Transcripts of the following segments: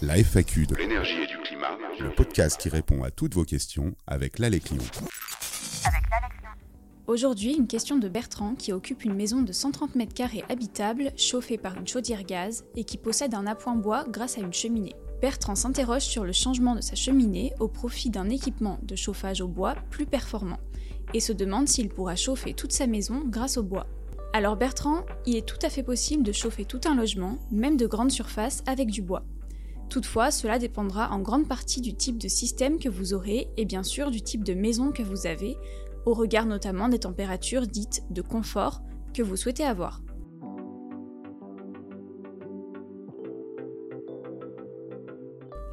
La FAQ de l'énergie et du climat, le podcast qui répond à toutes vos questions avec l'Aleclion. Aujourd'hui, une question de Bertrand qui occupe une maison de 130 mètres carrés habitable, chauffée par une chaudière gaz et qui possède un appoint bois grâce à une cheminée. Bertrand s'interroge sur le changement de sa cheminée au profit d'un équipement de chauffage au bois plus performant et se demande s'il pourra chauffer toute sa maison grâce au bois. Alors Bertrand, il est tout à fait possible de chauffer tout un logement, même de grande surface, avec du bois. Toutefois, cela dépendra en grande partie du type de système que vous aurez et bien sûr du type de maison que vous avez, au regard notamment des températures dites de confort que vous souhaitez avoir.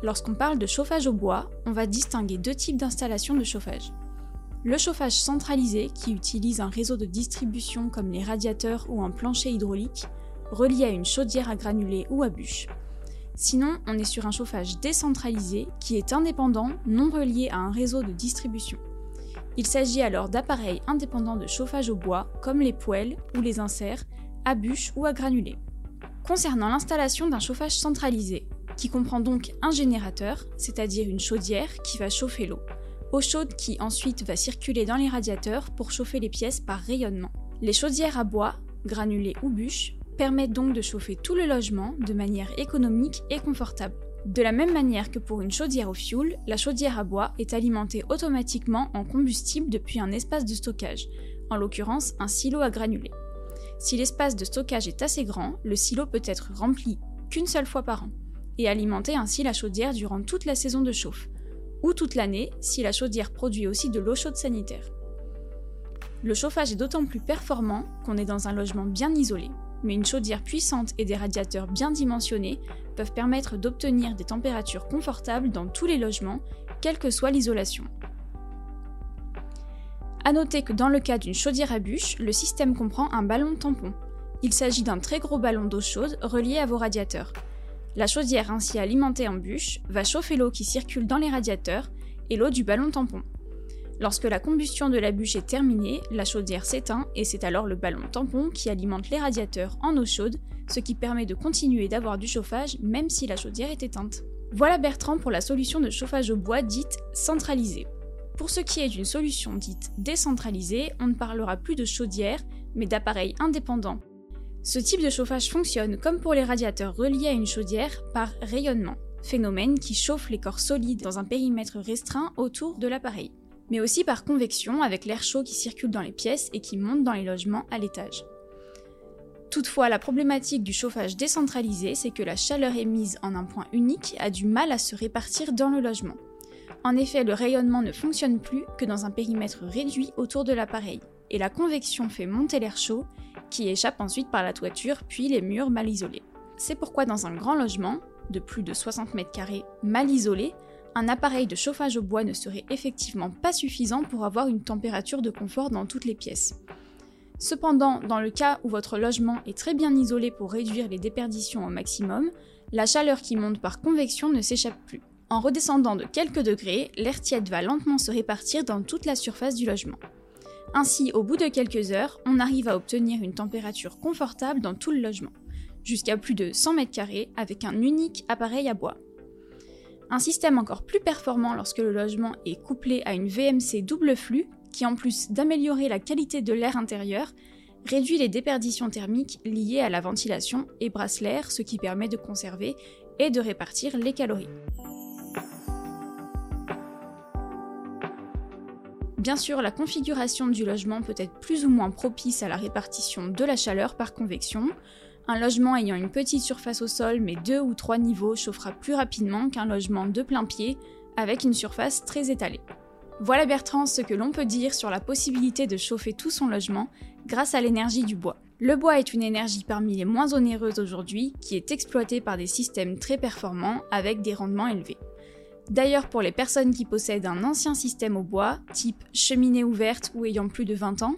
Lorsqu'on parle de chauffage au bois, on va distinguer deux types d'installations de chauffage. Le chauffage centralisé, qui utilise un réseau de distribution comme les radiateurs ou un plancher hydraulique, relié à une chaudière à granulés ou à bûches. Sinon, on est sur un chauffage décentralisé qui est indépendant, non relié à un réseau de distribution. Il s'agit alors d'appareils indépendants de chauffage au bois, comme les poêles ou les inserts, à bûches ou à granulés. Concernant l'installation d'un chauffage centralisé, qui comprend donc un générateur, c'est-à-dire une chaudière qui va chauffer l'eau, eau chaude qui ensuite va circuler dans les radiateurs pour chauffer les pièces par rayonnement. Les chaudières à bois, granulés ou bûches, permettent donc de chauffer tout le logement de manière économique et confortable. De la même manière que pour une chaudière au fioul, la chaudière à bois est alimentée automatiquement en combustible depuis un espace de stockage, en l'occurrence un silo à granulés. Si l'espace de stockage est assez grand, le silo peut être rempli qu'une seule fois par an, et alimenter ainsi la chaudière durant toute la saison de chauffe, ou toute l'année si la chaudière produit aussi de l'eau chaude sanitaire. Le chauffage est d'autant plus performant qu'on est dans un logement bien isolé, mais une chaudière puissante et des radiateurs bien dimensionnés peuvent permettre d'obtenir des températures confortables dans tous les logements, quelle que soit l'isolation. A noter que dans le cas d'une chaudière à bûches, le système comprend un ballon tampon. Il s'agit d'un très gros ballon d'eau chaude relié à vos radiateurs. La chaudière ainsi alimentée en bûche va chauffer l'eau qui circule dans les radiateurs et l'eau du ballon tampon. Lorsque la combustion de la bûche est terminée, la chaudière s'éteint et c'est alors le ballon tampon qui alimente les radiateurs en eau chaude, ce qui permet de continuer d'avoir du chauffage même si la chaudière est éteinte. Voilà Bertrand pour la solution de chauffage au bois dite centralisée. Pour ce qui est d'une solution dite décentralisée, on ne parlera plus de chaudière, mais d'appareils indépendants ce type de chauffage fonctionne, comme pour les radiateurs reliés à une chaudière, par rayonnement, phénomène qui chauffe les corps solides dans un périmètre restreint autour de l'appareil, mais aussi par convection avec l'air chaud qui circule dans les pièces et qui monte dans les logements à l'étage. Toutefois, la problématique du chauffage décentralisé, c'est que la chaleur émise en un point unique a du mal à se répartir dans le logement. En effet, le rayonnement ne fonctionne plus que dans un périmètre réduit autour de l'appareil, et la convection fait monter l'air chaud qui échappe ensuite par la toiture puis les murs mal isolés. C'est pourquoi dans un grand logement, de plus de 60 mètres carrés mal isolé, un appareil de chauffage au bois ne serait effectivement pas suffisant pour avoir une température de confort dans toutes les pièces. Cependant, dans le cas où votre logement est très bien isolé pour réduire les déperditions au maximum, la chaleur qui monte par convection ne s'échappe plus. En redescendant de quelques degrés, l'air tiède va lentement se répartir dans toute la surface du logement. Ainsi, au bout de quelques heures, on arrive à obtenir une température confortable dans tout le logement, jusqu'à plus de 100 mètres carrés avec un unique appareil à bois. Un système encore plus performant lorsque le logement est couplé à une VMC double flux, qui en plus d'améliorer la qualité de l'air intérieur, réduit les déperditions thermiques liées à la ventilation et brasse l'air, ce qui permet de conserver et de répartir les calories. Bien sûr, la configuration du logement peut être plus ou moins propice à la répartition de la chaleur par convection. Un logement ayant une petite surface au sol mais deux ou trois niveaux chauffera plus rapidement qu'un logement de plein pied avec une surface très étalée. Voilà Bertrand ce que l'on peut dire sur la possibilité de chauffer tout son logement grâce à l'énergie du bois. Le bois est une énergie parmi les moins onéreuses aujourd'hui qui est exploitée par des systèmes très performants avec des rendements élevés. D'ailleurs, pour les personnes qui possèdent un ancien système au bois, type cheminée ouverte ou ayant plus de 20 ans,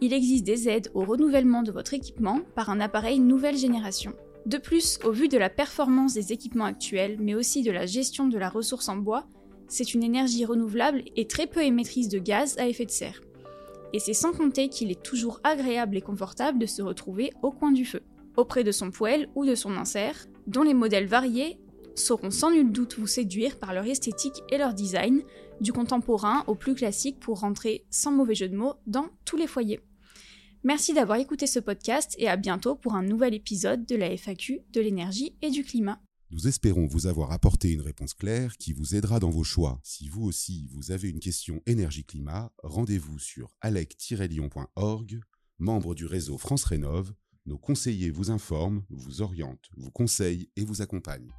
il existe des aides au renouvellement de votre équipement par un appareil nouvelle génération. De plus, au vu de la performance des équipements actuels, mais aussi de la gestion de la ressource en bois, c'est une énergie renouvelable et très peu émettrice de gaz à effet de serre. Et c'est sans compter qu'il est toujours agréable et confortable de se retrouver au coin du feu, auprès de son poêle ou de son insert, dont les modèles variés sauront sans nul doute vous séduire par leur esthétique et leur design, du contemporain au plus classique pour rentrer sans mauvais jeu de mots dans tous les foyers. Merci d'avoir écouté ce podcast et à bientôt pour un nouvel épisode de la FAQ de l'énergie et du climat. Nous espérons vous avoir apporté une réponse claire qui vous aidera dans vos choix. Si vous aussi vous avez une question énergie-climat, rendez-vous sur alec-lyon.org, membre du réseau France Rénov. Nos conseillers vous informent, vous orientent, vous conseillent et vous accompagnent.